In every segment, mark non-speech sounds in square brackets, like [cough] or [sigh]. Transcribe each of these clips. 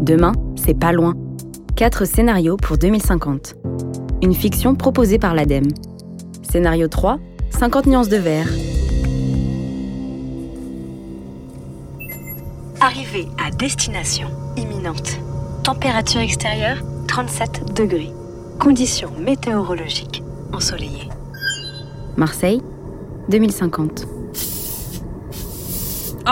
Demain, c'est pas loin. Quatre scénarios pour 2050. Une fiction proposée par l'ADEME. Scénario 3, 50 nuances de vert. Arrivée à destination imminente. Température extérieure 37 degrés. Conditions météorologiques ensoleillées. Marseille, 2050.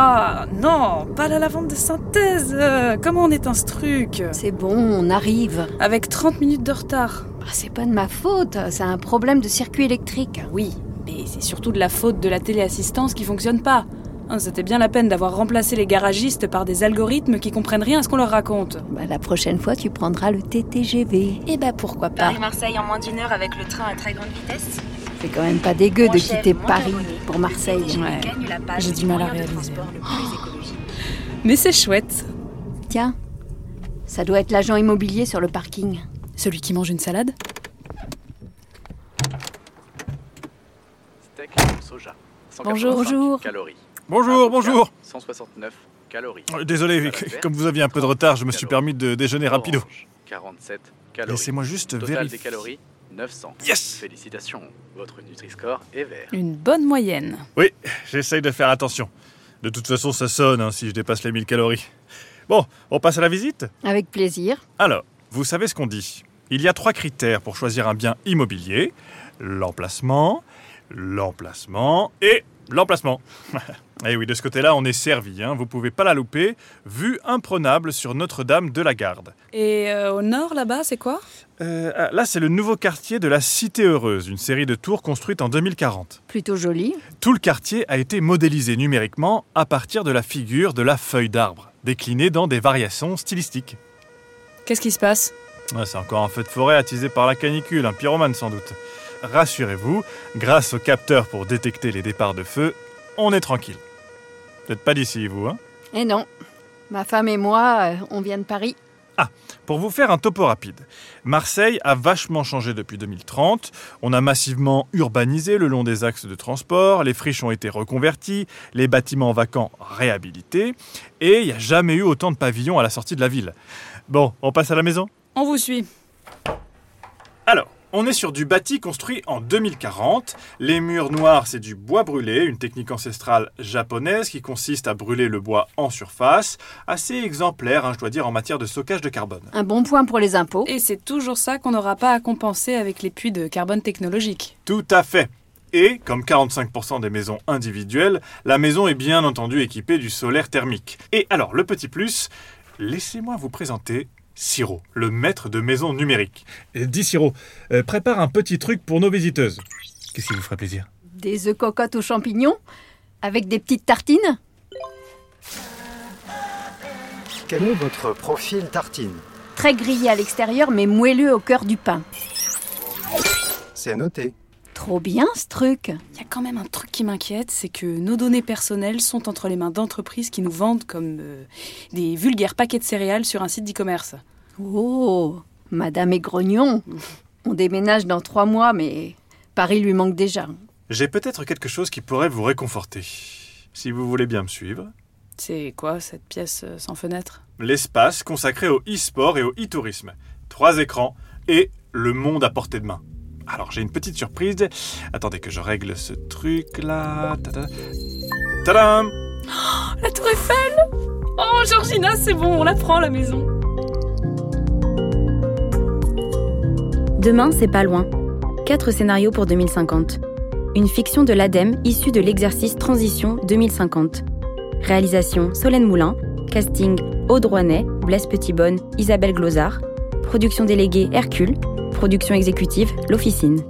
Ah non, pas la lavande de synthèse euh, Comment on éteint ce truc C'est bon, on arrive. Avec 30 minutes de retard. Ah, c'est pas de ma faute, c'est un problème de circuit électrique. Oui, mais c'est surtout de la faute de la téléassistance qui fonctionne pas. Hein, C'était bien la peine d'avoir remplacé les garagistes par des algorithmes qui comprennent rien à ce qu'on leur raconte. Bah, la prochaine fois, tu prendras le TTGV. Eh bah pourquoi pas Paris-Marseille en moins d'une heure avec le train à très grande vitesse. C'est quand même pas dégueu de quitter Paris pour Marseille. Ouais. J'ai du mal à réaliser. écologique. Mais c'est chouette. Tiens, ça doit être l'agent immobilier sur le parking. Celui qui mange une salade Steak soja. Bonjour. 185 Bonjour. Calories. Bonjour, bonjour. 169 calories. Euh, Désolé, comme vous aviez un peu de retard, je me suis permis de déjeuner rapido. Orange, 47 calories. Laissez-moi juste Total des vérifier. Calories 900. Yes Félicitations, votre Nutri-Score est vert. Une bonne moyenne. Oui, j'essaye de faire attention. De toute façon, ça sonne hein, si je dépasse les 1000 calories. Bon, on passe à la visite? Avec plaisir. Alors, vous savez ce qu'on dit? Il y a trois critères pour choisir un bien immobilier. L'emplacement, l'emplacement et l'emplacement. [laughs] Et oui, de ce côté-là, on est servi. Hein. Vous pouvez pas la louper. Vue imprenable sur Notre-Dame de la Garde. Et euh, au nord, là-bas, c'est quoi? Euh, ah, là, c'est le nouveau quartier de la Cité Heureuse, une série de tours construites en 2040. Plutôt joli. Tout le quartier a été modélisé numériquement à partir de la figure de la feuille d'arbre, déclinée dans des variations stylistiques. Qu'est-ce qui se passe? Ouais, c'est encore un feu de forêt attisé par la canicule, un pyromane sans doute. Rassurez-vous, grâce au capteur pour détecter les départs de feu, on est tranquille. Vous n'êtes pas d'ici, vous, hein? Et non, ma femme et moi, euh, on vient de Paris. Pour vous faire un topo rapide, Marseille a vachement changé depuis 2030. On a massivement urbanisé le long des axes de transport, les friches ont été reconverties, les bâtiments vacants réhabilités, et il n'y a jamais eu autant de pavillons à la sortie de la ville. Bon, on passe à la maison? On vous suit. On est sur du bâti construit en 2040. Les murs noirs, c'est du bois brûlé, une technique ancestrale japonaise qui consiste à brûler le bois en surface. Assez exemplaire, hein, je dois dire, en matière de stockage de carbone. Un bon point pour les impôts. Et c'est toujours ça qu'on n'aura pas à compenser avec les puits de carbone technologique. Tout à fait. Et, comme 45% des maisons individuelles, la maison est bien entendu équipée du solaire thermique. Et alors, le petit plus, laissez-moi vous présenter Siro, le maître de maison numérique. Dis Siro, euh, prépare un petit truc pour nos visiteuses. Qu'est-ce qui vous ferait plaisir? Des œufs cocottes aux champignons avec des petites tartines? Quel est votre profil tartine? Très grillé à l'extérieur mais moelleux au cœur du pain. C'est à noter. Trop bien ce truc. Il y a quand même un truc qui m'inquiète, c'est que nos données personnelles sont entre les mains d'entreprises qui nous vendent comme euh, des vulgaires paquets de céréales sur un site d'e-commerce. Oh, Madame est grognon. On déménage dans trois mois mais Paris lui manque déjà. J'ai peut-être quelque chose qui pourrait vous réconforter. Si vous voulez bien me suivre. C'est quoi cette pièce euh, sans fenêtre? L'espace consacré au e-sport et au e-tourisme. Trois écrans et le monde à portée de main. Alors j'ai une petite surprise. Attendez que je règle ce truc là. Tada. Tadam [gasps] La tour Eiffel Oh Georgina, c'est bon, on la prend la maison. Demain, c'est pas loin. Quatre scénarios pour 2050. Une fiction de l'ADEME issue de l'exercice Transition 2050. Réalisation Solène Moulin. Casting Aude Rouanet, Blaise Petitbonne, Isabelle Glozard. Production déléguée Hercule. Production exécutive L'Officine.